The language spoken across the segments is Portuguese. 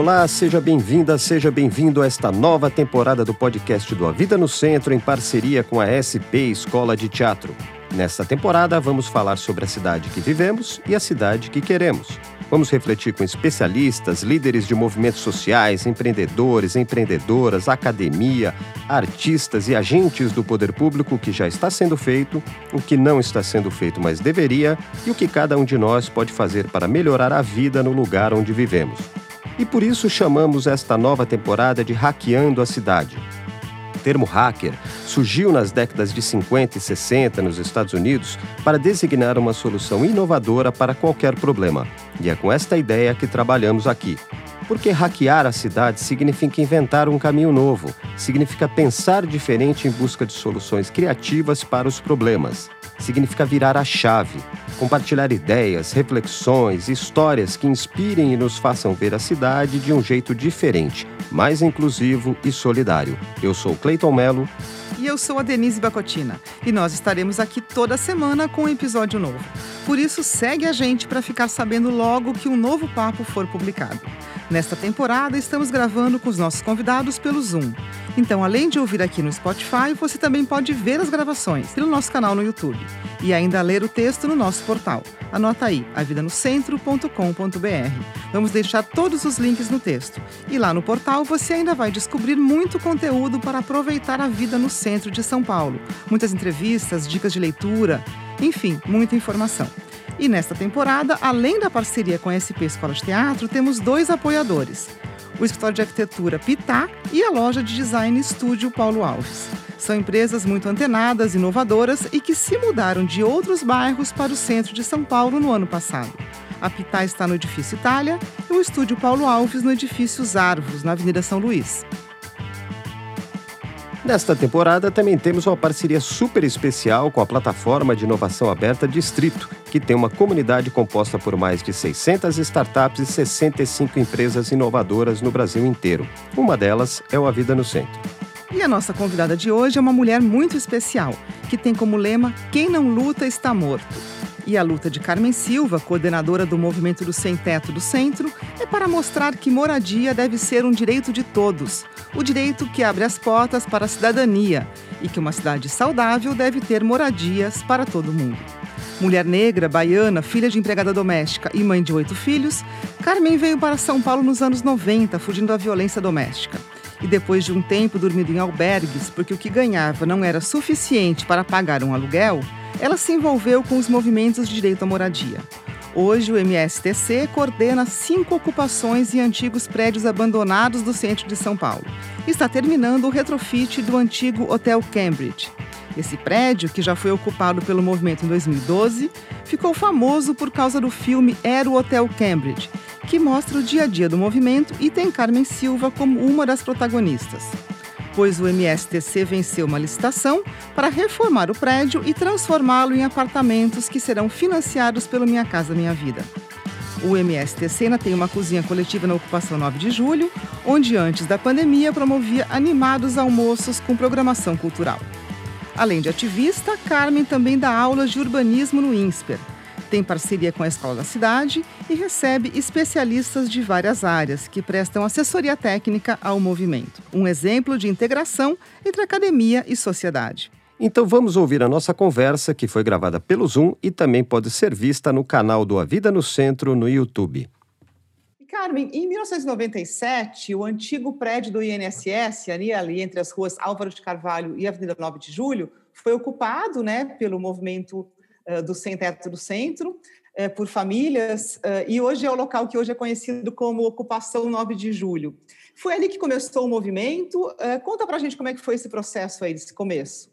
Olá, seja bem-vinda, seja bem-vindo a esta nova temporada do podcast do A Vida no Centro em parceria com a SP Escola de Teatro. Nesta temporada, vamos falar sobre a cidade que vivemos e a cidade que queremos. Vamos refletir com especialistas, líderes de movimentos sociais, empreendedores, empreendedoras, academia, artistas e agentes do poder público o que já está sendo feito, o que não está sendo feito, mas deveria, e o que cada um de nós pode fazer para melhorar a vida no lugar onde vivemos. E por isso chamamos esta nova temporada de Hackeando a Cidade. O termo hacker surgiu nas décadas de 50 e 60 nos Estados Unidos para designar uma solução inovadora para qualquer problema. E é com esta ideia que trabalhamos aqui. Porque hackear a cidade significa inventar um caminho novo, significa pensar diferente em busca de soluções criativas para os problemas, significa virar a chave, compartilhar ideias, reflexões, histórias que inspirem e nos façam ver a cidade de um jeito diferente, mais inclusivo e solidário. Eu sou Cleiton Melo. E eu sou a Denise Bacotina. E nós estaremos aqui toda semana com um episódio novo. Por isso, segue a gente para ficar sabendo logo que um novo papo for publicado. Nesta temporada, estamos gravando com os nossos convidados pelo Zoom. Então, além de ouvir aqui no Spotify, você também pode ver as gravações pelo nosso canal no YouTube e ainda ler o texto no nosso portal. Anota aí, avidanocentro.com.br. Vamos deixar todos os links no texto. E lá no portal você ainda vai descobrir muito conteúdo para aproveitar a vida no centro de São Paulo. Muitas entrevistas, dicas de leitura, enfim, muita informação. E nesta temporada, além da parceria com a SP Escola de Teatro, temos dois apoiadores: o escritório de arquitetura Pitá e a loja de design Estúdio Paulo Alves. São empresas muito antenadas, inovadoras e que se mudaram de outros bairros para o centro de São Paulo no ano passado. A Pitá está no edifício Itália e o Estúdio Paulo Alves no edifício Arvos, na Avenida São Luís. Nesta temporada também temos uma parceria super especial com a plataforma de inovação aberta Distrito, que tem uma comunidade composta por mais de 600 startups e 65 empresas inovadoras no Brasil inteiro. Uma delas é o A Vida no Centro. E a nossa convidada de hoje é uma mulher muito especial, que tem como lema Quem não luta está morto. E a luta de Carmen Silva, coordenadora do movimento do Sem Teto do Centro, é para mostrar que moradia deve ser um direito de todos, o direito que abre as portas para a cidadania e que uma cidade saudável deve ter moradias para todo mundo. Mulher negra, baiana, filha de empregada doméstica e mãe de oito filhos, Carmen veio para São Paulo nos anos 90, fugindo da violência doméstica. E depois de um tempo dormindo em albergues, porque o que ganhava não era suficiente para pagar um aluguel, ela se envolveu com os movimentos de direito à moradia. Hoje, o MSTC coordena cinco ocupações em antigos prédios abandonados do centro de São Paulo. Está terminando o retrofit do antigo Hotel Cambridge. Esse prédio, que já foi ocupado pelo movimento em 2012, ficou famoso por causa do filme Era o Hotel Cambridge, que mostra o dia a dia do movimento e tem Carmen Silva como uma das protagonistas pois o MSTC venceu uma licitação para reformar o prédio e transformá-lo em apartamentos que serão financiados pelo Minha Casa Minha Vida. O MSTC ainda tem uma cozinha coletiva na ocupação 9 de julho, onde antes da pandemia promovia animados almoços com programação cultural. Além de ativista, Carmen também dá aulas de urbanismo no INSPER, tem parceria com a Escola da Cidade e recebe especialistas de várias áreas que prestam assessoria técnica ao movimento. Um exemplo de integração entre academia e sociedade. Então vamos ouvir a nossa conversa, que foi gravada pelo Zoom e também pode ser vista no canal do A Vida no Centro no YouTube. Carmen, em 1997, o antigo prédio do INSS, ali, ali entre as ruas Álvaro de Carvalho e Avenida 9 de Julho, foi ocupado né, pelo movimento do Sem Teto do Centro, eh, por famílias, eh, e hoje é o local que hoje é conhecido como Ocupação 9 de Julho. Foi ali que começou o movimento. Conta para a gente como é que foi esse processo aí, esse começo.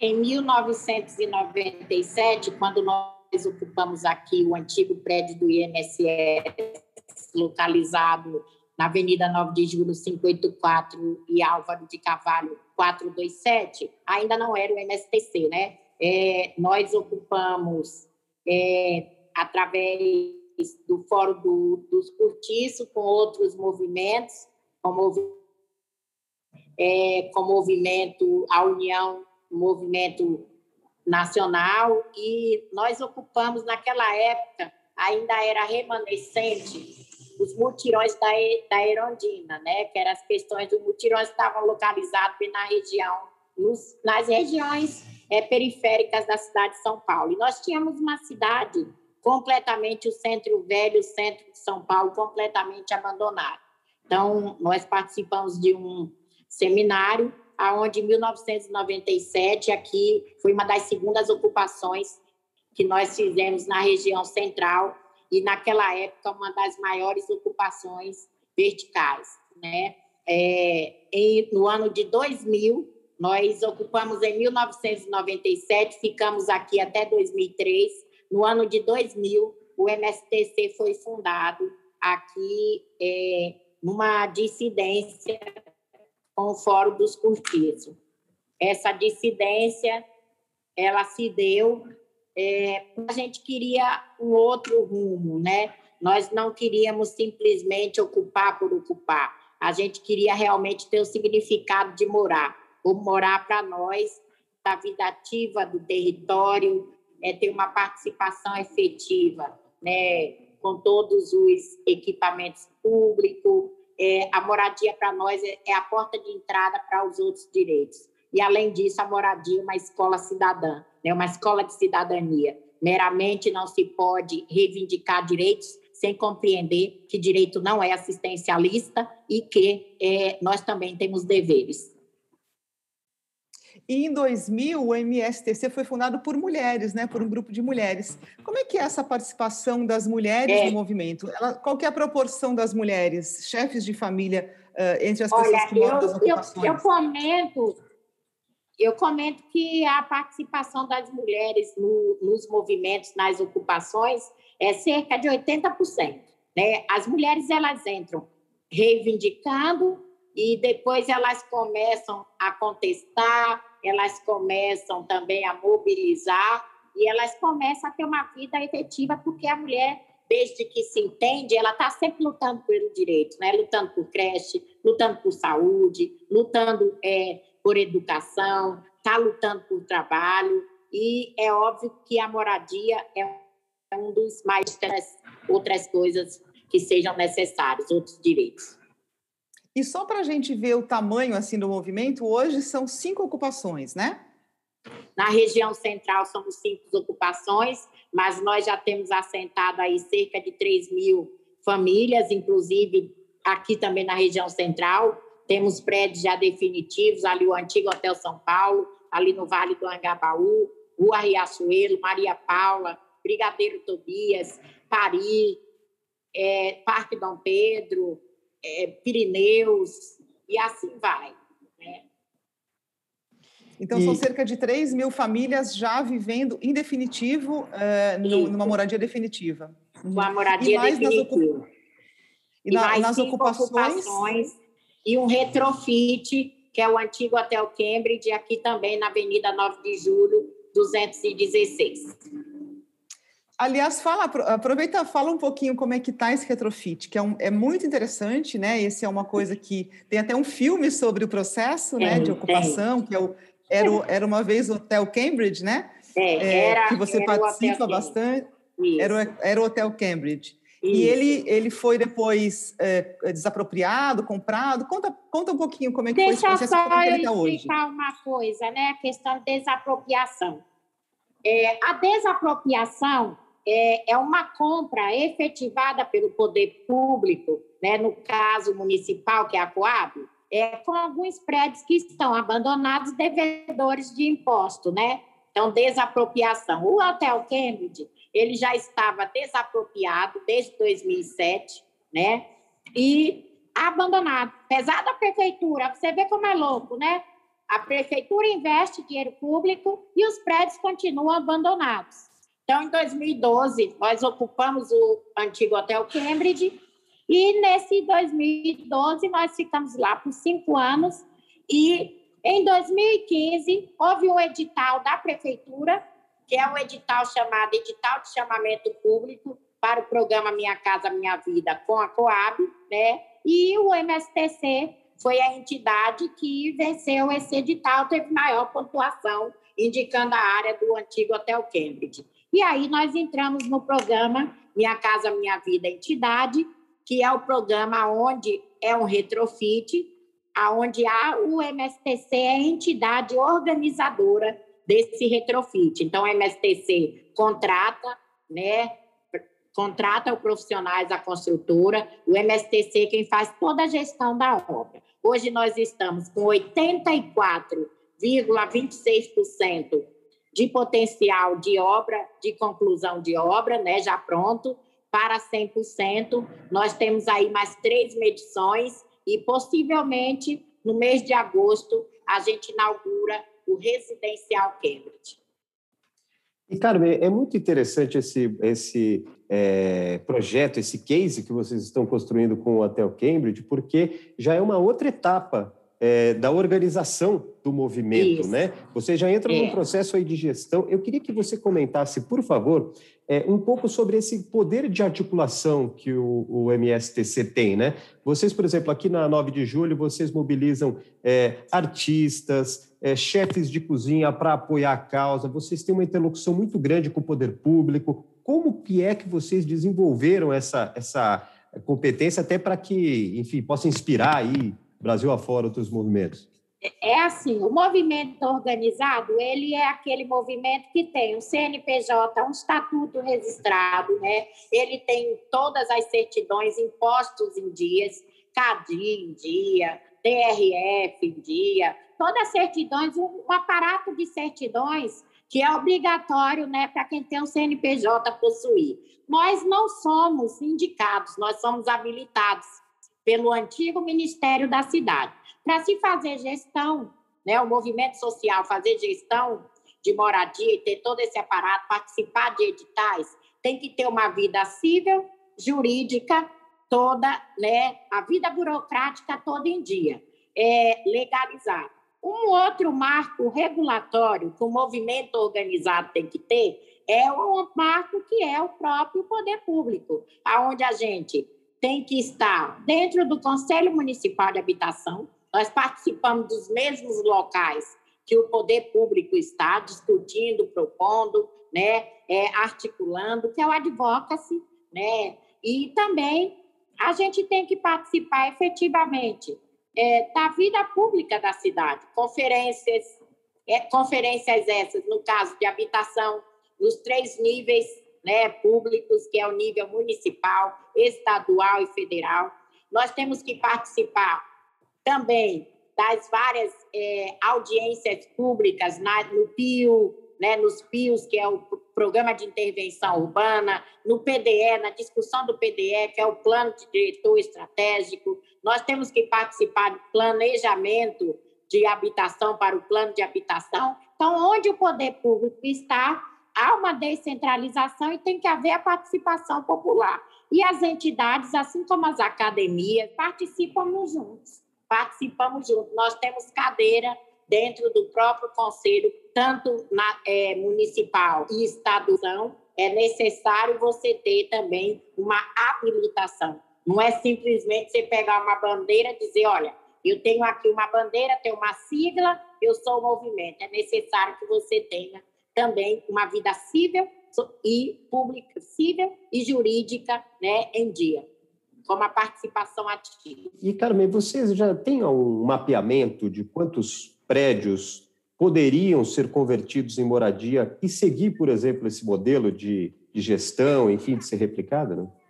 Em 1997, quando nós ocupamos aqui o antigo prédio do INSS, localizado na Avenida 9 de Julho 584 e Álvaro de Carvalho 427, ainda não era o MSTC, né? É, nós ocupamos, é, através do Fórum do, dos Cortiços, com outros movimentos, como, é, com o movimento, a União, Movimento Nacional, e nós ocupamos, naquela época, ainda era remanescente, os mutirões da, da Erondina, né? que eram as questões dos mutirões que estavam localizados na região, nos, nas regiões é, periféricas da cidade de São Paulo. E nós tínhamos uma cidade completamente, o centro velho, o centro de São Paulo, completamente abandonado. Então, nós participamos de um seminário, aonde em 1997, aqui foi uma das segundas ocupações que nós fizemos na região central, e naquela época uma das maiores ocupações verticais. Né? É, em, no ano de 2000, nós ocupamos em 1997, ficamos aqui até 2003. No ano de 2000, o MSTC foi fundado aqui é, numa dissidência com o Fórum dos Cortiços. Essa dissidência ela se deu é, a gente queria um outro rumo, né? Nós não queríamos simplesmente ocupar por ocupar. A gente queria realmente ter o significado de morar. O morar para nós, da vida ativa do território, é ter uma participação efetiva, né? Com todos os equipamentos públicos. É, a moradia para nós é, é a porta de entrada para os outros direitos. E, além disso, a moradia é uma escola cidadã né, uma escola de cidadania. Meramente não se pode reivindicar direitos sem compreender que direito não é assistencialista e que é, nós também temos deveres. E em 2000, o MSTC foi fundado por mulheres, né, por um grupo de mulheres. Como é que é essa participação das mulheres é. no movimento? Ela, qual é a proporção das mulheres, chefes de família, uh, entre as Olha, pessoas que moram nas ocupações? Eu, eu comento eu comento que a participação das mulheres no, nos movimentos, nas ocupações, é cerca de 80%. Né? As mulheres elas entram reivindicando e depois elas começam a contestar, elas começam também a mobilizar e elas começam a ter uma vida efetiva porque a mulher desde que se entende, ela está sempre lutando pelo direito, né? lutando por creche, lutando por saúde, lutando é, por educação, está lutando por trabalho, e é óbvio que a moradia é um dos mais outras coisas que sejam necessárias, outros direitos. E só para a gente ver o tamanho assim do movimento, hoje são cinco ocupações, né? Na região central somos cinco ocupações, mas nós já temos assentado aí cerca de 3 mil famílias, inclusive aqui também na região central, temos prédios já definitivos, ali o antigo Hotel São Paulo, ali no Vale do Angabaú, Rua Riachuelo, Maria Paula, Brigadeiro Tobias, Paris, é, Parque Dom Pedro, é, Pirineus, e assim vai. Né? Então, e... são cerca de 3 mil famílias já vivendo, em definitivo, uh, no, numa moradia definitiva. Uma moradia definitiva. Nas, e, na, mais nas ocupações... ocupações e um retrofit, que é o antigo Hotel Cambridge, aqui também na Avenida 9 de Julho, 216. Aliás, fala, aproveita, fala um pouquinho como é que está esse retrofit, que é, um, é, muito interessante, né? Esse é uma coisa que tem até um filme sobre o processo, né, de ocupação, que é o, era, o, era uma vez o Hotel Cambridge, né? É, era, que você participa bastante. Era o, era o Hotel Cambridge. Isso. E ele, ele foi depois é, desapropriado, comprado. Conta, conta um pouquinho como é que Deixa foi esse processo. Deixa eu só explicar uma coisa, né? A questão de desapropriação. É, a desapropriação é, é uma compra efetivada pelo poder público, né? no caso municipal, que é a Coab, é, com alguns prédios que estão abandonados, devedores de imposto, né? Então, desapropriação. O Hotel Cambridge ele já estava desapropriado desde 2007, né? E abandonado. Apesar da prefeitura, você vê como é louco, né? A prefeitura investe dinheiro público e os prédios continuam abandonados. Então, em 2012, nós ocupamos o antigo Hotel Cambridge e nesse 2012 nós ficamos lá por cinco anos e em 2015 houve um edital da prefeitura que é um edital chamado Edital de Chamamento Público para o programa Minha Casa Minha Vida com a Coab, né? E o MSTC foi a entidade que venceu esse edital, teve maior pontuação, indicando a área do antigo Hotel Cambridge. E aí nós entramos no programa Minha Casa Minha Vida Entidade que é o programa onde é um retrofit, aonde a, o MSTC é a entidade organizadora desse retrofit. Então, o MSTC contrata, né, contrata os profissionais da construtora, o MSTC quem faz toda a gestão da obra. Hoje nós estamos com 84,26% de potencial de obra, de conclusão de obra, né, já pronto, para 100%. Nós temos aí mais três medições e possivelmente no mês de agosto a gente inaugura o residencial Cambridge. E, Carmen, é muito interessante esse, esse é, projeto, esse case que vocês estão construindo com o Hotel Cambridge, porque já é uma outra etapa é, da organização do movimento, Isso. né? Você já entra é. num processo aí de gestão. Eu queria que você comentasse, por favor, é, um pouco sobre esse poder de articulação que o, o, MSTC tem, né? Vocês, por exemplo, aqui na 9 de julho, vocês mobilizam é, artistas, é, chefes de cozinha para apoiar a causa, vocês têm uma interlocução muito grande com o poder público. Como que é que vocês desenvolveram essa, essa competência até para que, enfim, possa inspirar aí Brasil afora outros movimentos? É assim, o movimento organizado, ele é aquele movimento que tem um CNPJ, um estatuto registrado, né? Ele tem todas as certidões, impostos em dias, CADI em dia, TRF em dia, todas as certidões, um, um aparato de certidões que é obrigatório, né, para quem tem um CNPJ possuir. Nós não somos indicados, nós somos habilitados pelo antigo Ministério da Cidade. Para se fazer gestão, né, o movimento social fazer gestão de moradia e ter todo esse aparato, participar de editais, tem que ter uma vida civil, jurídica, toda, né, a vida burocrática toda em dia, é, legalizada. Um outro marco regulatório que o movimento organizado tem que ter é o marco que é o próprio poder público, aonde a gente tem que estar dentro do Conselho Municipal de Habitação. Nós participamos dos mesmos locais que o poder público está discutindo, propondo, né, é, articulando, que é o advocacy, né, e também a gente tem que participar efetivamente é, da vida pública da cidade, conferências, é, conferências essas, no caso de habitação, nos três níveis né, públicos, que é o nível municipal, estadual e federal. Nós temos que participar também das várias é, audiências públicas na, no PIO, né, nos PIOs, que é o Programa de Intervenção Urbana, no PDE, na discussão do PDE, que é o Plano de Diretor Estratégico. Nós temos que participar do planejamento de habitação para o plano de habitação. Então, onde o poder público está, há uma descentralização e tem que haver a participação popular. E as entidades, assim como as academias, participam juntos. Participamos juntos. Nós temos cadeira dentro do próprio conselho, tanto na, é, municipal e estadual. É necessário você ter também uma habilitação. Não é simplesmente você pegar uma bandeira e dizer, olha, eu tenho aqui uma bandeira, tenho uma sigla, eu sou o movimento. É necessário que você tenha também uma vida civil e pública, civil e jurídica né, em dia, como a participação ativa. E, Carmen, vocês já têm um mapeamento de quantos prédios poderiam ser convertidos em moradia e seguir, por exemplo, esse modelo de, de gestão, enfim, de ser replicado, não?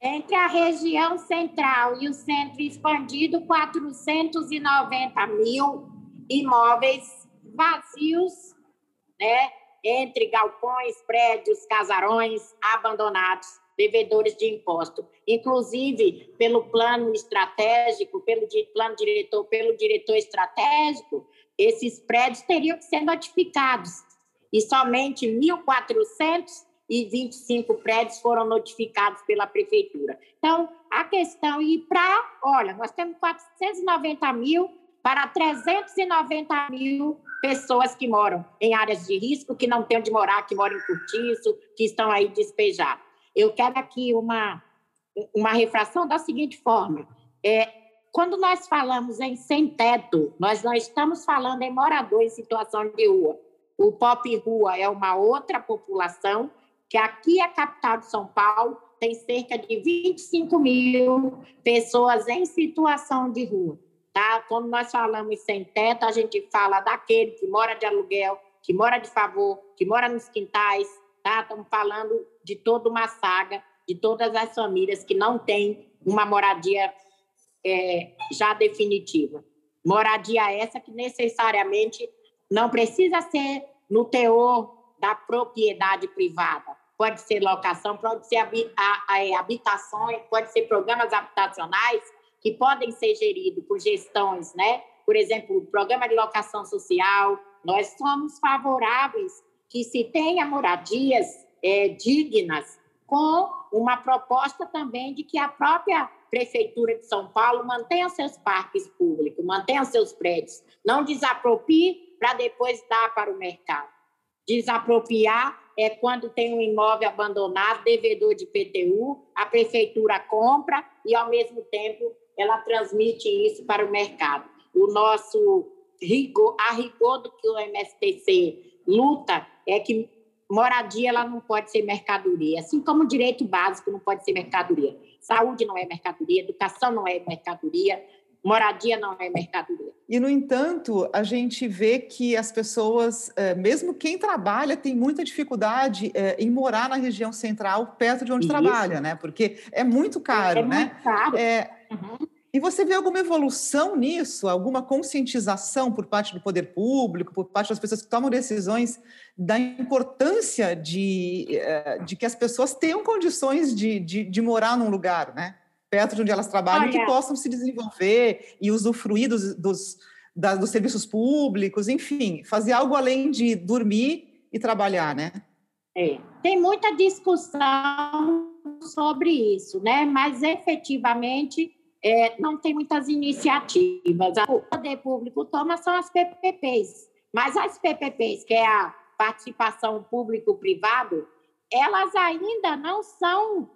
Entre a região central e o centro expandido, 490 mil imóveis vazios né, entre galpões, prédios, casarões abandonados, devedores de imposto. Inclusive, pelo plano estratégico, pelo plano diretor, pelo diretor estratégico, esses prédios teriam que ser notificados. E somente 1.425 prédios foram notificados pela prefeitura. Então, a questão, e para, olha, nós temos 490 mil para 390 mil pessoas que moram em áreas de risco, que não têm onde morar, que moram em cortiço, que estão aí despejados. Eu quero aqui uma, uma refração da seguinte forma: é, quando nós falamos em sem teto, nós não estamos falando em morador em situação de rua. O pop rua é uma outra população que aqui a capital de São Paulo tem cerca de 25 mil pessoas em situação de rua. Tá? Quando nós falamos sem teto, a gente fala daquele que mora de aluguel, que mora de favor, que mora nos quintais. Tá? Estamos falando de toda uma saga, de todas as famílias que não têm uma moradia é, já definitiva. Moradia essa que necessariamente não precisa ser no teor da propriedade privada. Pode ser locação, pode ser é, habitações, pode ser programas habitacionais que podem ser geridos por gestões, né? Por exemplo, o programa de locação social. Nós somos favoráveis que se tenha moradias é, dignas, com uma proposta também de que a própria Prefeitura de São Paulo mantenha seus parques públicos, mantenha seus prédios, não desapropie para depois dar para o mercado. Desapropriar é quando tem um imóvel abandonado, devedor de PTU, a prefeitura compra e, ao mesmo tempo, ela transmite isso para o mercado. O nosso rigor, a rigor do que o MSTC luta é que moradia ela não pode ser mercadoria, assim como direito básico não pode ser mercadoria. Saúde não é mercadoria, educação não é mercadoria, moradia não é mercadoria. E, no entanto, a gente vê que as pessoas, eh, mesmo quem trabalha, tem muita dificuldade eh, em morar na região central, perto de onde Isso. trabalha, né? Porque é muito caro, é né? Muito caro. É, uhum. E você vê alguma evolução nisso, alguma conscientização por parte do poder público, por parte das pessoas que tomam decisões, da importância de, eh, de que as pessoas tenham condições de, de, de morar num lugar, né? Perto de onde elas trabalham, que possam se desenvolver e usufruir dos, dos, da, dos serviços públicos, enfim, fazer algo além de dormir e trabalhar, né? É. Tem muita discussão sobre isso, né? Mas efetivamente é, não tem muitas iniciativas. O poder público toma são as PPPs, mas as PPPs, que é a participação público-privado, elas ainda não são,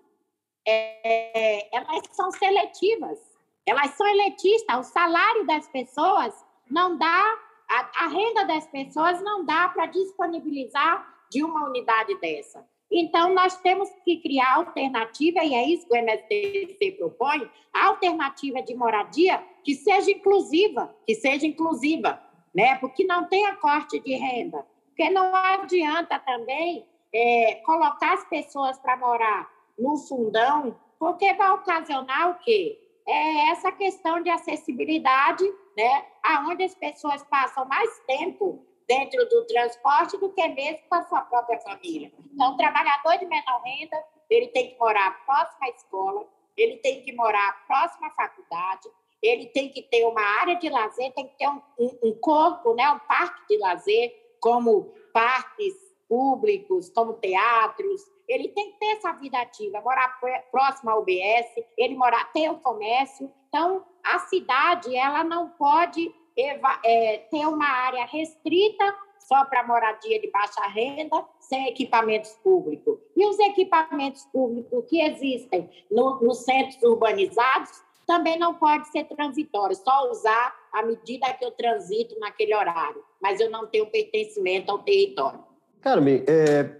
é, elas são seletivas, elas são eletistas. O salário das pessoas não dá, a, a renda das pessoas não dá para disponibilizar de uma unidade dessa. Então, nós temos que criar alternativa, e é isso que o MSTC propõe, alternativa de moradia que seja inclusiva, que seja inclusiva, né? porque não tenha corte de renda. Porque não adianta também é, colocar as pessoas para morar no fundão, porque vai ocasionar o quê? É essa questão de acessibilidade, né? aonde as pessoas passam mais tempo dentro do transporte do que mesmo com a sua própria família. Então, o trabalhador de menor renda, ele tem que morar próximo à escola, ele tem que morar próximo à faculdade, ele tem que ter uma área de lazer, tem que ter um, um, um corpo, né, um parque de lazer, como parques públicos, como teatros, ele tem que ter essa vida ativa, morar próximo ao UBS, ele morar, ter o comércio. Então, a cidade, ela não pode é, ter uma área restrita só para moradia de baixa renda, sem equipamentos públicos. E os equipamentos públicos que existem no, nos centros urbanizados também não pode ser transitório, só usar à medida que eu transito naquele horário, mas eu não tenho pertencimento ao território. Carmen, é,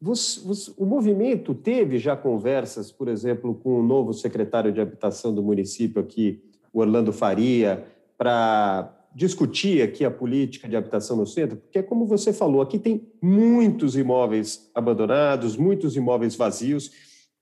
você, você, o movimento teve já conversas, por exemplo, com o novo secretário de habitação do município aqui, o Orlando Faria, para discutir aqui a política de habitação no centro, porque é como você falou, aqui tem muitos imóveis abandonados, muitos imóveis vazios,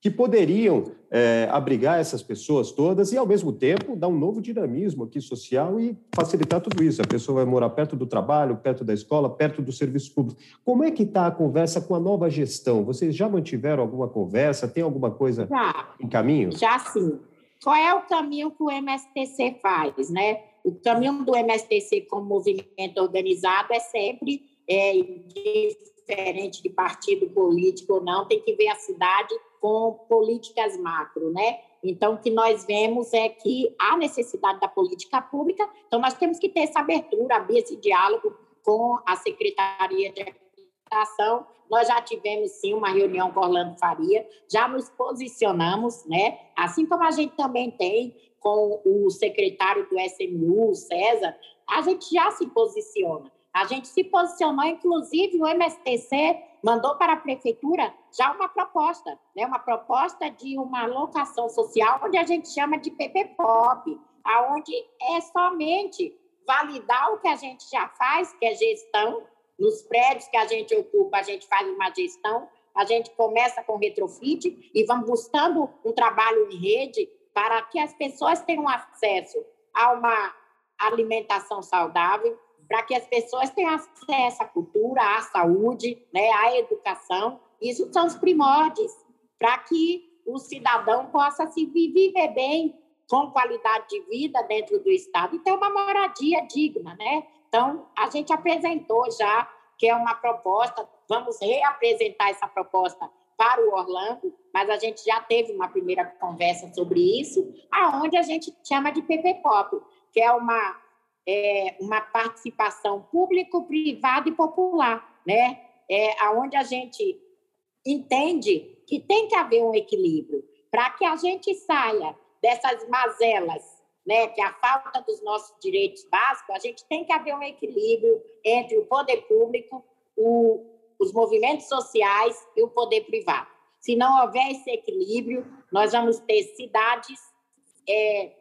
que poderiam é, abrigar essas pessoas todas e, ao mesmo tempo, dar um novo dinamismo aqui social e facilitar tudo isso. A pessoa vai morar perto do trabalho, perto da escola, perto do serviço público. Como é que está a conversa com a nova gestão? Vocês já mantiveram alguma conversa? Tem alguma coisa já, em caminho? Já sim. Qual é o caminho que o MSTC faz, né? O caminho do MSTC como movimento organizado é sempre é, diferente de partido político ou não, tem que ver a cidade com políticas macro, né? Então, o que nós vemos é que há necessidade da política pública, então nós temos que ter essa abertura, abrir esse diálogo com a Secretaria de Habitação. Nós já tivemos, sim, uma reunião com Orlando Faria, já nos posicionamos, né? Assim como a gente também tem com o secretário do SMU, César, a gente já se posiciona. A gente se posicionou, inclusive o MSTC mandou para a prefeitura já uma proposta, né? uma proposta de uma locação social, onde a gente chama de PPPOP, aonde é somente validar o que a gente já faz, que é gestão, nos prédios que a gente ocupa, a gente faz uma gestão, a gente começa com retrofit e vamos buscando um trabalho em rede para que as pessoas tenham acesso a uma alimentação saudável, para que as pessoas tenham acesso à cultura, à saúde, né, à educação. Isso são os primórdios para que o cidadão possa se viver bem, com qualidade de vida dentro do Estado e ter uma moradia digna, né? Então, a gente apresentou já que é uma proposta, vamos reapresentar essa proposta para o Orlando, mas a gente já teve uma primeira conversa sobre isso, aonde a gente chama de PPPOP, que é uma, é, uma participação público-privada e popular, né? É, aonde a gente entende que tem que haver um equilíbrio para que a gente saia dessas mazelas, né, que a falta dos nossos direitos básicos, a gente tem que haver um equilíbrio entre o poder público, o, os movimentos sociais e o poder privado. Se não houver esse equilíbrio, nós vamos ter cidades é,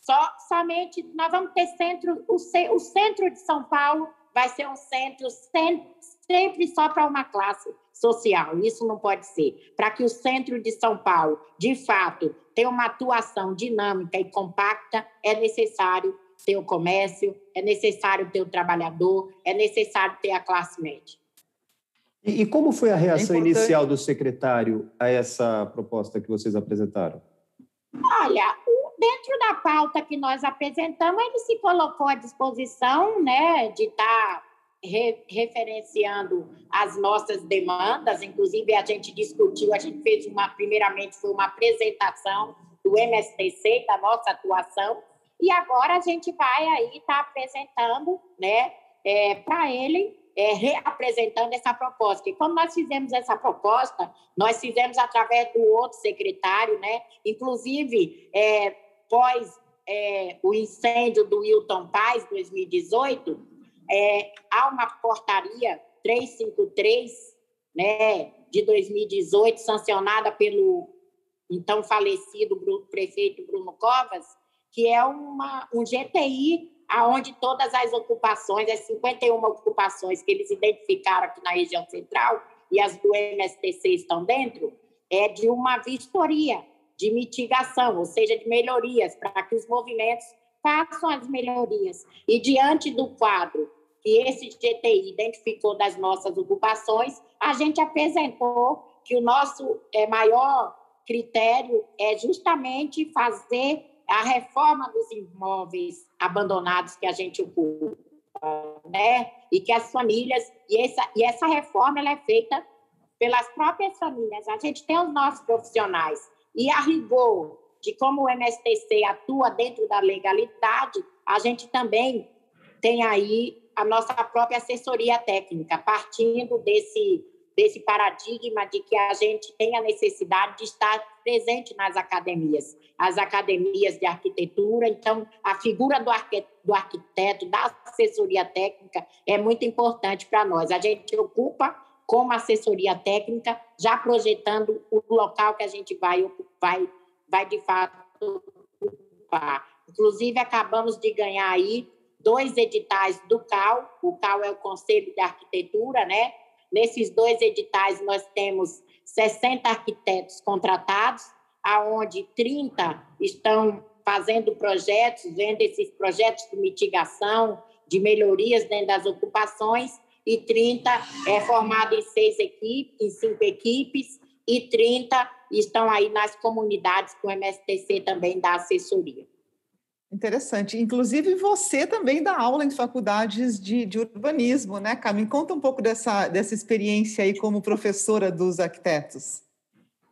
só, somente nós vamos ter centro, o, o centro de São Paulo vai ser um centro sempre só para uma classe social. Isso não pode ser. Para que o centro de São Paulo, de fato, tenha uma atuação dinâmica e compacta, é necessário ter o comércio, é necessário ter o trabalhador, é necessário ter a classe média. E, e como foi a reação é inicial do secretário a essa proposta que vocês apresentaram? Olha, dentro da pauta que nós apresentamos, ele se colocou à disposição né, de estar tá re, referenciando as nossas demandas, inclusive a gente discutiu, a gente fez uma, primeiramente foi uma apresentação do MSTC, da nossa atuação, e agora a gente vai aí estar tá apresentando né, é, para ele é, reapresentando essa proposta. E como nós fizemos essa proposta, nós fizemos através do outro secretário, né? Inclusive, é, pós é, o incêndio do Wilton Paz, 2018, é, há uma portaria 353, né, de 2018, sancionada pelo então falecido prefeito Bruno Covas, que é uma, um GTI aonde todas as ocupações, as 51 ocupações que eles identificaram aqui na região central e as do MSTC estão dentro, é de uma vistoria de mitigação, ou seja, de melhorias, para que os movimentos façam as melhorias. E diante do quadro que esse GTI identificou das nossas ocupações, a gente apresentou que o nosso é, maior critério é justamente fazer a reforma dos imóveis abandonados que a gente ocupa, né? E que as famílias e essa e essa reforma ela é feita pelas próprias famílias. A gente tem os nossos profissionais e a rigor de como o MSTC atua dentro da legalidade, a gente também tem aí a nossa própria assessoria técnica, partindo desse, desse paradigma de que a gente tem a necessidade de estar presente nas academias, as academias de arquitetura. Então, a figura do, arquiteto, do arquiteto, da assessoria técnica, é muito importante para nós. A gente ocupa como assessoria técnica, já projetando o local que a gente vai, vai, vai de fato ocupar. Inclusive, acabamos de ganhar aí dois editais do CAL, o CAL é o Conselho de Arquitetura, né? Nesses dois editais nós temos 60 arquitetos contratados, aonde 30 estão fazendo projetos, vendo esses projetos de mitigação, de melhorias dentro das ocupações, e 30 é formado em seis equipes, em cinco equipes, e 30 estão aí nas comunidades que o MSTC também dá assessoria. Interessante. Inclusive, você também dá aula em faculdades de, de urbanismo, né, Carmen? Conta um pouco dessa, dessa experiência aí como professora dos arquitetos.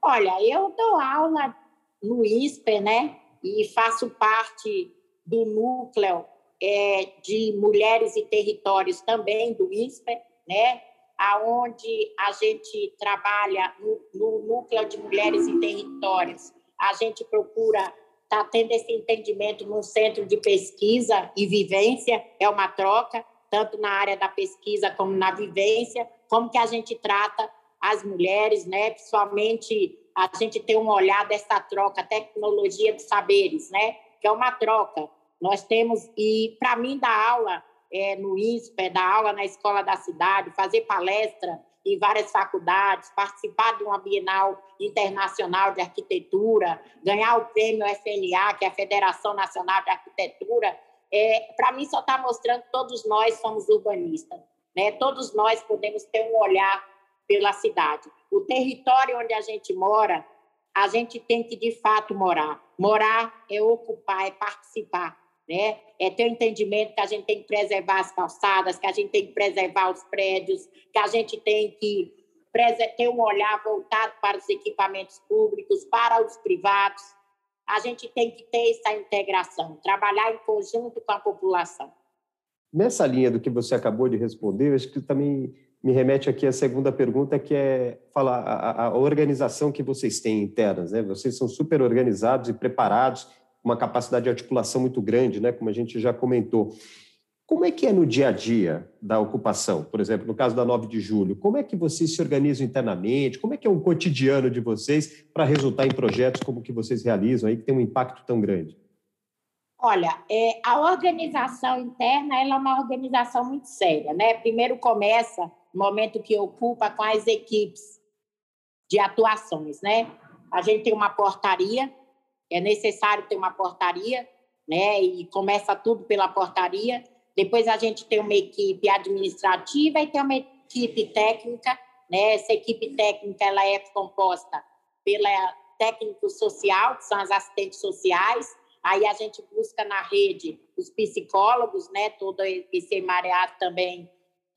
Olha, eu dou aula no ISPE, né? E faço parte do núcleo é, de mulheres e territórios também do ISPE, né? aonde a gente trabalha no, no núcleo de mulheres e territórios. A gente procura estar tá tendo esse entendimento num centro de pesquisa e vivência, é uma troca. tanto na área da pesquisa como na vivência, como que a gente trata as mulheres, né? Principalmente a gente tem um olhar dessa troca, tecnologia de saberes, né? Que é uma troca. Nós temos, e para mim, dar aula é, no INSPE, dar aula na escola da cidade, fazer palestra em várias faculdades, participar de uma Bienal Internacional de Arquitetura, ganhar o prêmio FNA, que é a Federação Nacional de Arquitetura, é, para mim só está mostrando que todos nós somos urbanistas. Né? Todos nós podemos ter um olhar pela cidade. O território onde a gente mora, a gente tem que, de fato, morar. Morar é ocupar, é participar. Né? É ter o entendimento que a gente tem que preservar as calçadas, que a gente tem que preservar os prédios, que a gente tem que ter um olhar voltado para os equipamentos públicos, para os privados. A gente tem que ter essa integração, trabalhar em conjunto com a população. Nessa linha do que você acabou de responder, acho que também me remete aqui à segunda pergunta, que é falar a, a organização que vocês têm internas. Né? Vocês são super organizados e preparados, uma capacidade de articulação muito grande, né? como a gente já comentou. Como é que é no dia a dia da ocupação? Por exemplo, no caso da 9 de julho, como é que vocês se organizam internamente? Como é que é um cotidiano de vocês para resultar em projetos como que vocês realizam aí, que tem um impacto tão grande? Olha, é, a organização interna ela é uma organização muito séria. Né? Primeiro começa momento que ocupa com as equipes de atuações, né? A gente tem uma portaria, é necessário ter uma portaria, né? E começa tudo pela portaria. Depois a gente tem uma equipe administrativa e tem uma equipe técnica, né? Essa equipe técnica ela é composta pela técnico social, que são as assistentes sociais. Aí a gente busca na rede os psicólogos, né? Todo esse mareado também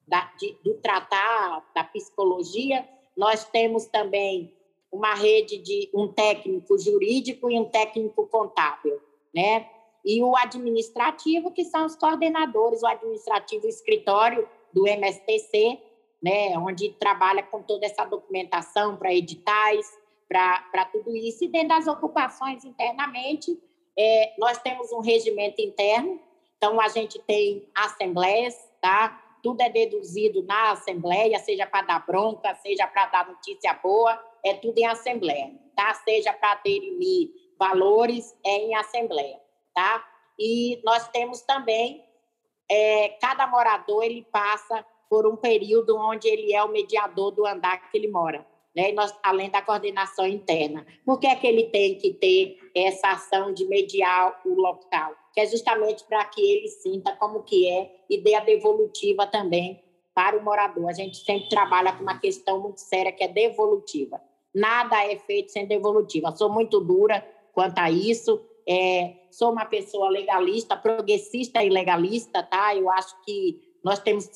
da, de, do tratar da psicologia. Nós temos também uma rede de um técnico jurídico e um técnico contábil, né? E o administrativo, que são os coordenadores, o administrativo escritório do MSTC, né, onde trabalha com toda essa documentação para editais, para tudo isso. E dentro das ocupações internamente, é, nós temos um regimento interno, então a gente tem assembleias, tá? tudo é deduzido na Assembleia, seja para dar bronca, seja para dar notícia boa, é tudo em Assembleia, tá? Seja para definir valores, é em Assembleia, tá? E nós temos também, é, cada morador, ele passa por um período onde ele é o mediador do andar que ele mora, né? Nós, além da coordenação interna. Por que é que ele tem que ter essa ação de mediar o local? que é justamente para que ele sinta como que é e dê a devolutiva também para o morador. A gente sempre trabalha com uma questão muito séria que é devolutiva. Nada é feito sem devolutiva. Sou muito dura quanto a isso. É, sou uma pessoa legalista, progressista e legalista, tá? Eu acho que nós temos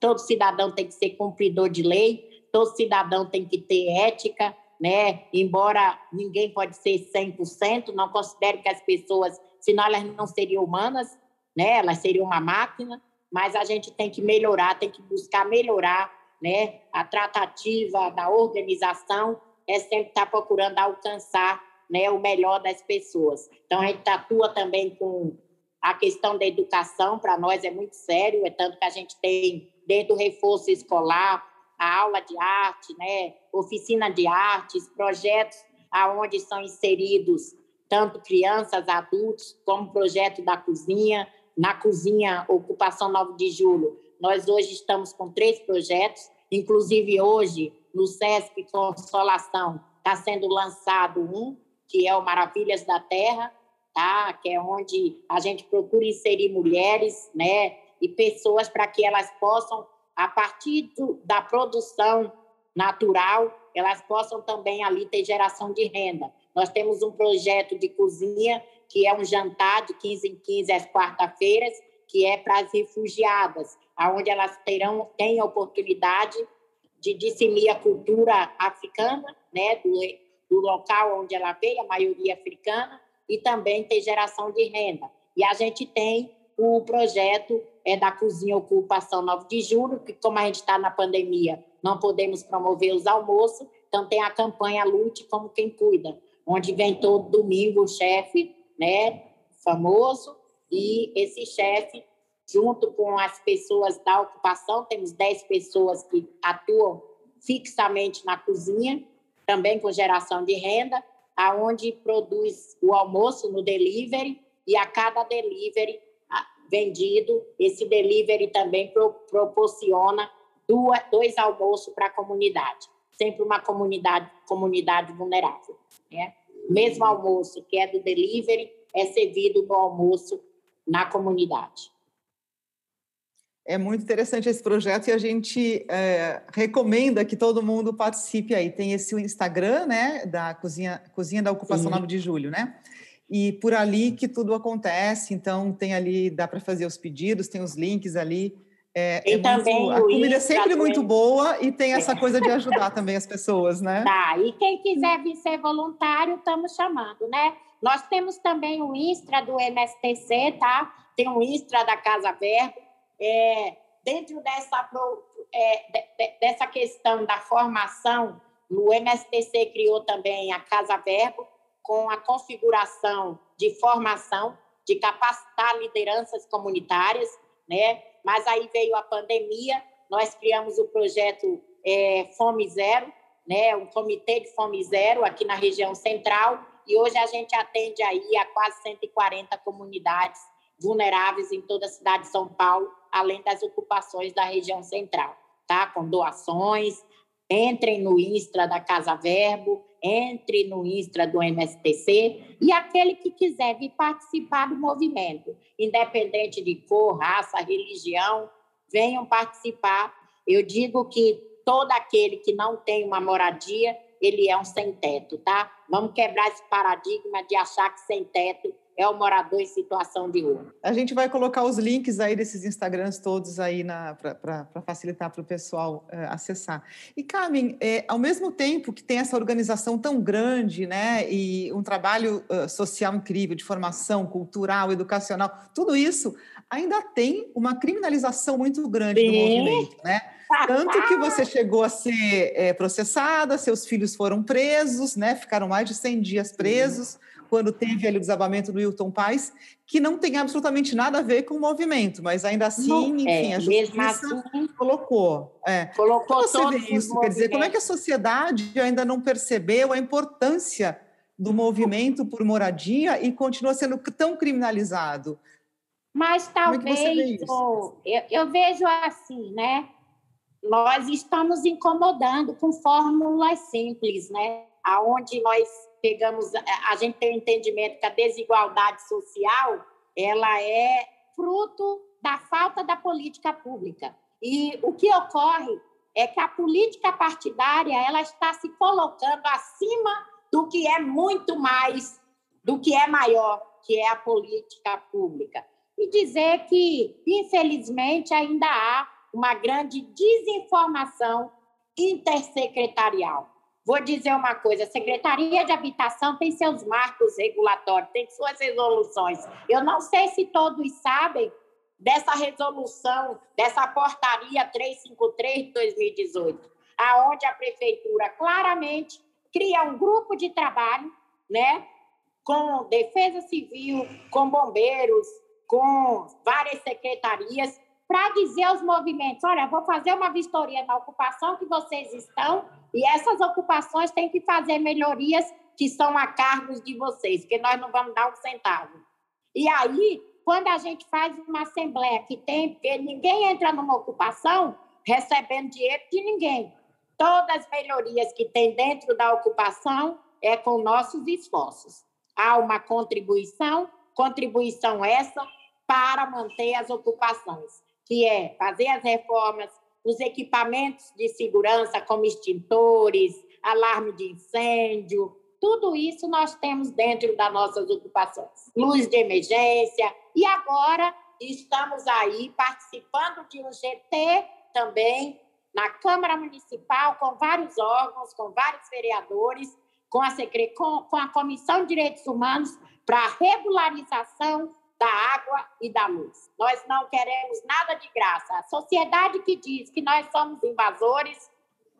todo cidadão tem que ser cumpridor de lei, todo cidadão tem que ter ética, né? Embora ninguém pode ser 100%, não considero que as pessoas senão elas não seriam humanas, né? Elas seriam uma máquina, mas a gente tem que melhorar, tem que buscar melhorar, né? A tratativa da organização é sempre estar tá procurando alcançar, né, o melhor das pessoas. Então a gente atua também com a questão da educação, para nós é muito sério, é tanto que a gente tem dentro do reforço escolar a aula de arte, né, oficina de artes, projetos aonde são inseridos tanto crianças, adultos, como projeto da cozinha. Na cozinha Ocupação 9 de Julho, nós hoje estamos com três projetos, inclusive hoje, no SESC Consolação, está sendo lançado um, que é o Maravilhas da Terra, tá? que é onde a gente procura inserir mulheres né? e pessoas para que elas possam, a partir do, da produção natural, elas possam também ali ter geração de renda. Nós temos um projeto de cozinha, que é um jantar de 15 em 15 às quarta-feiras, que é para as refugiadas, onde elas terão têm a oportunidade de disseminar a cultura africana, né, do, do local onde ela veio, a maioria africana, e também ter geração de renda. E a gente tem o projeto é da Cozinha Ocupação 9 de Julho, que como a gente está na pandemia, não podemos promover os almoços, então tem a campanha Lute como quem cuida, onde vem todo domingo o chefe, né, famoso, e esse chefe junto com as pessoas da ocupação, temos 10 pessoas que atuam fixamente na cozinha, também com geração de renda, aonde produz o almoço no delivery e a cada delivery vendido, esse delivery também pro, proporciona duas, dois almoços para a comunidade, sempre uma comunidade, comunidade vulnerável. Né? Mesmo almoço que é do delivery é servido no almoço na comunidade. É muito interessante esse projeto e a gente é, recomenda que todo mundo participe aí. Tem esse Instagram, né, da Cozinha, Cozinha da Ocupação Sim. 9 de Julho, né? E por ali que tudo acontece, então tem ali, dá para fazer os pedidos, tem os links ali. É, e é também muito, a comida é sempre muito boa e tem essa coisa de ajudar também as pessoas, né? Tá, e quem quiser vir ser voluntário, estamos chamando, né? Nós temos também o Instra do MSTC, tá? Tem o Instra da Casa Verbo. É, dentro dessa, é, dessa questão da formação, o MSTC criou também a Casa Verbo, com a configuração de formação, de capacitar lideranças comunitárias, né? Mas aí veio a pandemia, nós criamos o projeto é, Fome Zero, né? Um comitê de Fome Zero aqui na região central, e hoje a gente atende aí a quase 140 comunidades vulneráveis em toda a cidade de São Paulo, além das ocupações da região central, tá? Com doações, entrem no Instra da Casa Verbo, entre no Instra do MSTC e aquele que quiser vir participar do movimento, independente de cor, raça, religião, venham participar. Eu digo que todo aquele que não tem uma moradia, ele é um sem teto, tá? Vamos quebrar esse paradigma de achar que sem teto é o morador em situação de rua. A gente vai colocar os links aí desses Instagrams todos aí para facilitar para o pessoal é, acessar. E, Carmen, é, ao mesmo tempo que tem essa organização tão grande, né, e um trabalho uh, social incrível, de formação cultural, educacional, tudo isso, ainda tem uma criminalização muito grande Sim. do movimento, né? Tanto que você chegou a ser é, processada, seus filhos foram presos, né? Ficaram mais de 100 dias presos. Sim quando teve ali o desabamento do Wilton Paz, que não tem absolutamente nada a ver com o movimento, mas ainda assim, não, enfim, é, a justiça assim, colocou. É. Colocou como você vê isso? Quer dizer, como é que a sociedade ainda não percebeu a importância do movimento por moradia e continua sendo tão criminalizado? Mas é talvez é eu, eu vejo assim, né? Nós estamos incomodando com fórmulas simples, né? Aonde nós pegamos, a gente tem o um entendimento que a desigualdade social ela é fruto da falta da política pública. E o que ocorre é que a política partidária ela está se colocando acima do que é muito mais, do que é maior, que é a política pública. E dizer que, infelizmente, ainda há uma grande desinformação intersecretarial. Vou dizer uma coisa: a Secretaria de Habitação tem seus marcos regulatórios, tem suas resoluções. Eu não sei se todos sabem dessa resolução, dessa portaria 353 de 2018, aonde a prefeitura claramente cria um grupo de trabalho, né, com defesa civil, com bombeiros, com várias secretarias, para dizer aos movimentos: olha, vou fazer uma vistoria na ocupação que vocês estão e essas ocupações têm que fazer melhorias que são a cargos de vocês, porque nós não vamos dar um centavo. E aí, quando a gente faz uma assembleia que tem, porque ninguém entra numa ocupação recebendo dinheiro de ninguém. Todas as melhorias que tem dentro da ocupação é com nossos esforços. Há uma contribuição, contribuição essa para manter as ocupações, que é fazer as reformas, os equipamentos de segurança, como extintores, alarme de incêndio, tudo isso nós temos dentro das nossas ocupações. Luz de emergência. E agora estamos aí participando de um GT também na Câmara Municipal, com vários órgãos, com vários vereadores, com a, com, com a Comissão de Direitos Humanos para regularização da água e da luz. Nós não queremos nada de graça. A sociedade que diz que nós somos invasores,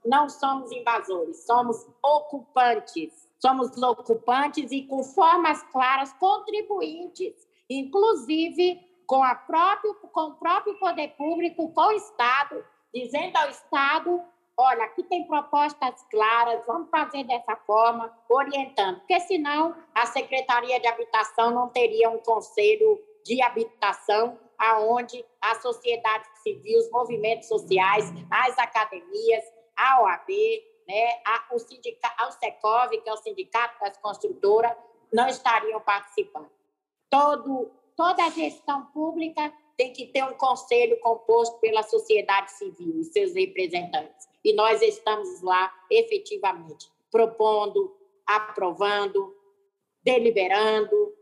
não somos invasores, somos ocupantes. Somos ocupantes e com formas claras, contribuintes, inclusive com, a próprio, com o próprio poder público, com o Estado, dizendo ao Estado: olha, aqui tem propostas claras, vamos fazer dessa forma, orientando, porque senão a Secretaria de Habitação não teria um conselho de habitação aonde a sociedade civil, os movimentos sociais, as academias, a OAB, né, a, o, sindicato, o SECOV, que é o Sindicato das Construtoras, não estariam participando. Todo, toda a gestão pública tem que ter um conselho composto pela sociedade civil e seus representantes. E nós estamos lá efetivamente propondo, aprovando, deliberando.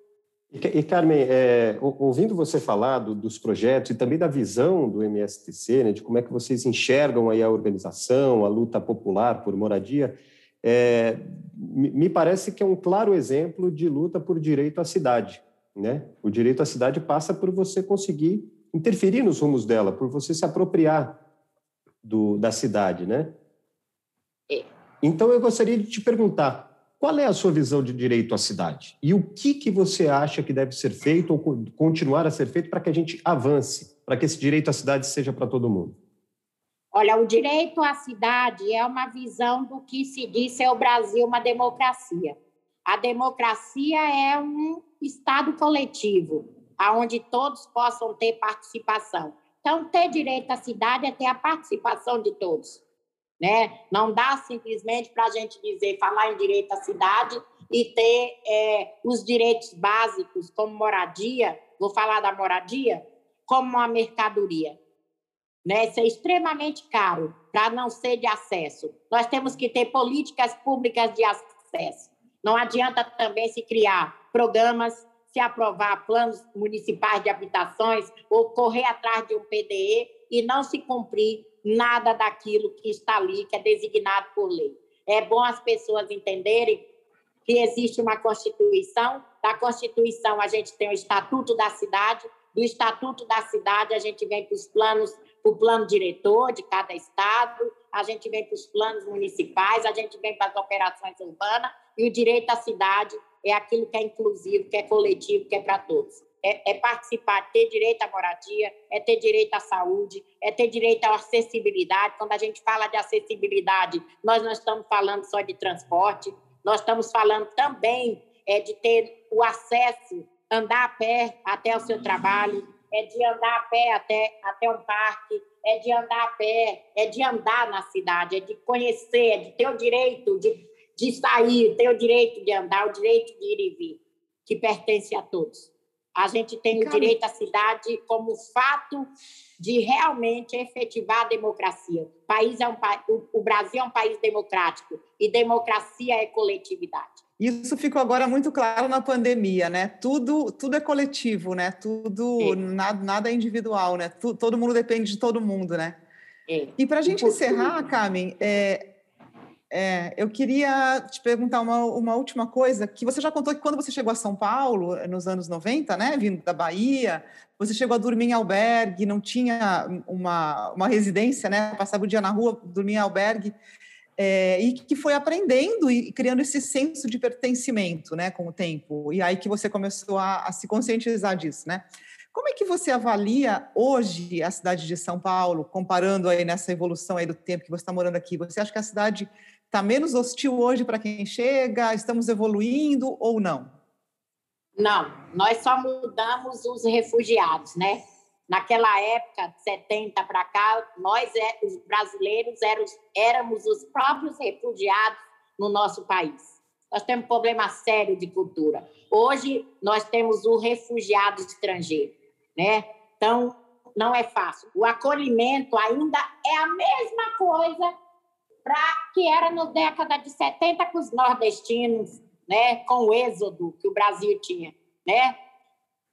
E, Carmen, é, ouvindo você falar do, dos projetos e também da visão do MSTC, né, de como é que vocês enxergam aí a organização, a luta popular por moradia, é, me parece que é um claro exemplo de luta por direito à cidade. Né? O direito à cidade passa por você conseguir interferir nos rumos dela, por você se apropriar do, da cidade. Né? É. Então, eu gostaria de te perguntar, qual é a sua visão de direito à cidade? E o que, que você acha que deve ser feito ou continuar a ser feito para que a gente avance, para que esse direito à cidade seja para todo mundo? Olha, o direito à cidade é uma visão do que se diz ser o Brasil uma democracia. A democracia é um Estado coletivo, onde todos possam ter participação. Então, ter direito à cidade é ter a participação de todos. Né? Não dá simplesmente para a gente dizer, falar em direito à cidade e ter é, os direitos básicos, como moradia, vou falar da moradia, como uma mercadoria né? Isso é extremamente caro para não ser de acesso. Nós temos que ter políticas públicas de acesso. Não adianta também se criar programas, se aprovar planos municipais de habitações ou correr atrás de um PDE e não se cumprir nada daquilo que está ali, que é designado por lei. É bom as pessoas entenderem que existe uma Constituição, da Constituição a gente tem o Estatuto da Cidade, do Estatuto da Cidade a gente vem para os planos para o plano diretor de cada estado, a gente vem para os planos municipais, a gente vem para as operações urbanas, e o direito à cidade é aquilo que é inclusivo, que é coletivo, que é para todos. É, é, participar, ter direito à moradia, é ter direito à saúde, é ter direito à acessibilidade. Quando a gente fala de acessibilidade, nós não estamos falando só de transporte, nós estamos falando também é, de ter o acesso, andar a pé até o seu trabalho, é de andar a pé até, até um parque, é de andar a pé, é de andar na cidade, é de conhecer, é de ter o direito de, de sair, ter o direito de andar, o direito de ir e vir, que pertence a todos. A gente tem o direito à cidade como fato de realmente efetivar a democracia. O, país é um, o Brasil é um país democrático e democracia é coletividade. Isso ficou agora muito claro na pandemia, né? Tudo, tudo é coletivo, né? Tudo, nada, nada é individual, né? Todo mundo depende de todo mundo, né? É. E para a gente encerrar, Carmen, é, é, eu queria te perguntar uma, uma última coisa, que você já contou que quando você chegou a São Paulo, nos anos 90, né, vindo da Bahia, você chegou a dormir em albergue, não tinha uma, uma residência, né, passava o dia na rua, dormia em albergue, é, e que foi aprendendo e criando esse senso de pertencimento, né, com o tempo. E aí que você começou a, a, se conscientizar disso, né? Como é que você avalia hoje a cidade de São Paulo, comparando aí nessa evolução aí do tempo que você está morando aqui? Você acha que a cidade está menos hostil hoje para quem chega? Estamos evoluindo ou não? Não, nós só mudamos os refugiados, né? Naquela época, de 70 para cá, nós, é, os brasileiros, éramos, os próprios refugiados no nosso país. Nós temos um problema sério de cultura. Hoje, nós temos o refugiado estrangeiro, né? Então, não é fácil. O acolhimento ainda é a mesma coisa para que era na década de 70 com os nordestinos, né? Com o êxodo que o Brasil tinha, né?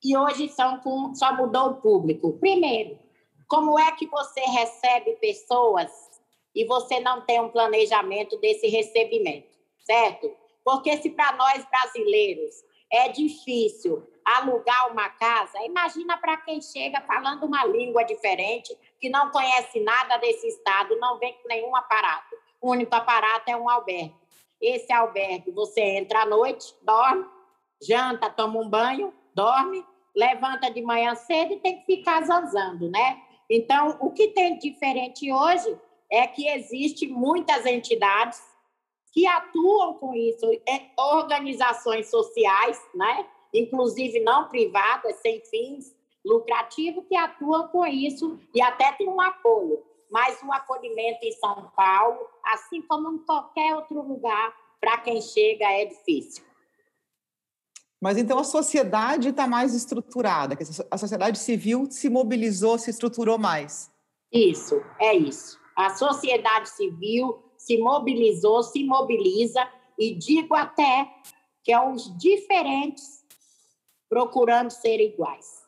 e hoje são com, só mudou o público. Primeiro, como é que você recebe pessoas e você não tem um planejamento desse recebimento, certo? Porque se para nós brasileiros é difícil alugar uma casa, imagina para quem chega falando uma língua diferente, que não conhece nada desse estado, não vem com nenhum aparato. O único aparato é um albergue. Esse albergue, você entra à noite, dorme, janta, toma um banho, dorme, levanta de manhã cedo e tem que ficar zanzando, né? Então, o que tem de diferente hoje é que existe muitas entidades que atuam com isso, é, organizações sociais, né? inclusive não privadas, sem fins lucrativos, que atuam com isso e até tem um apoio. Mas o acolhimento em São Paulo, assim como em qualquer outro lugar, para quem chega é difícil. Mas então a sociedade está mais estruturada, a sociedade civil se mobilizou, se estruturou mais. Isso, é isso. A sociedade civil se mobilizou, se mobiliza, e digo até que é os diferentes procurando ser iguais.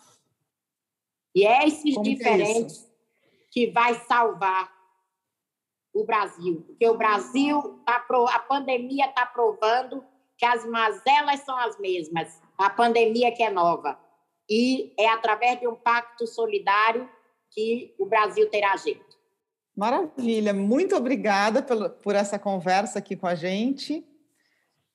E é esses Como diferentes que, é que vai salvar o Brasil, porque o Brasil, tá, a pandemia está provando que as mazelas são as mesmas, a pandemia que é nova. E é através de um pacto solidário que o Brasil terá jeito. Maravilha, muito obrigada por, por essa conversa aqui com a gente.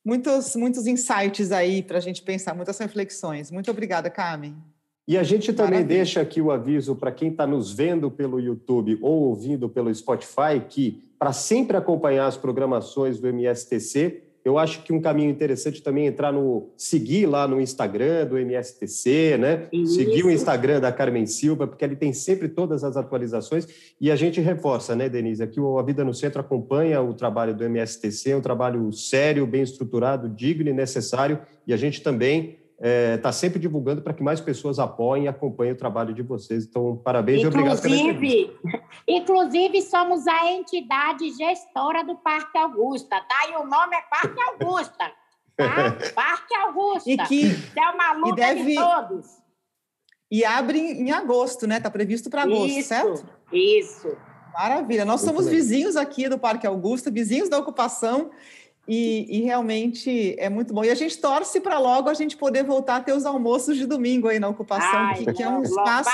Muitos, muitos insights aí para a gente pensar, muitas reflexões. Muito obrigada, Carmen. E a gente também Maravilha. deixa aqui o aviso para quem está nos vendo pelo YouTube ou ouvindo pelo Spotify que, para sempre acompanhar as programações do MSTC, eu acho que um caminho interessante também é entrar no seguir lá no Instagram do MSTC, né? Isso. Seguir o Instagram da Carmen Silva, porque ele tem sempre todas as atualizações e a gente reforça, né, Denise? Aqui o A Vida no Centro acompanha o trabalho do MSTC, é um trabalho sério, bem estruturado, digno e necessário, e a gente também está é, tá sempre divulgando para que mais pessoas apoiem e acompanhem o trabalho de vocês. Então, parabéns inclusive, e obrigado pela Inclusive, somos a entidade gestora do Parque Augusta, tá? E o nome é Parque Augusta, tá? Parque Augusta. E que é uma luta deve... de todos. E abre em agosto, né? Está previsto para agosto, isso, certo? Isso. Maravilha. Nós Muito somos bem. vizinhos aqui do Parque Augusta, vizinhos da ocupação. E, e, realmente é muito bom. E a gente torce para logo a gente poder voltar a ter os almoços de domingo aí na ocupação, Ai, que, que é um espaço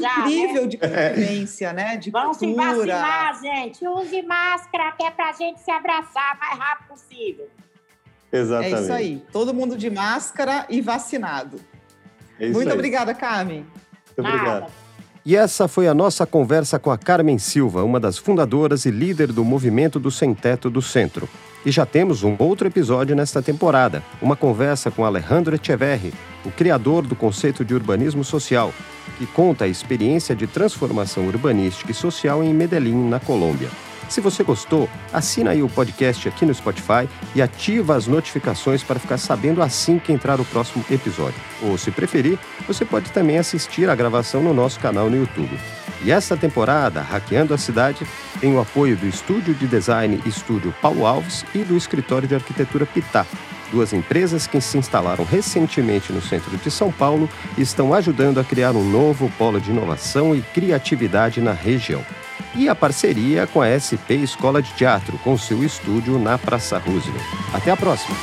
já, incrível né? de convivência, né? De Vamos cultura. se vacinar, gente. Use máscara, que é para a gente se abraçar o mais rápido possível. Exatamente. É isso aí. Todo mundo de máscara e vacinado. É muito aí. obrigada, Carmen. Muito obrigado. E essa foi a nossa conversa com a Carmen Silva, uma das fundadoras e líder do movimento do Sem Teto do Centro. E já temos um outro episódio nesta temporada, uma conversa com Alejandro Echeverri, o criador do conceito de urbanismo social, que conta a experiência de transformação urbanística e social em Medellín, na Colômbia. Se você gostou, assina aí o podcast aqui no Spotify e ativa as notificações para ficar sabendo assim que entrar o próximo episódio. Ou, se preferir, você pode também assistir a gravação no nosso canal no YouTube. E essa temporada, Hackeando a Cidade, tem o apoio do Estúdio de Design Estúdio Paulo Alves e do Escritório de Arquitetura Pitá, duas empresas que se instalaram recentemente no centro de São Paulo e estão ajudando a criar um novo polo de inovação e criatividade na região e a parceria com a SP Escola de Teatro, com seu estúdio na Praça Roosevelt. Até a próxima!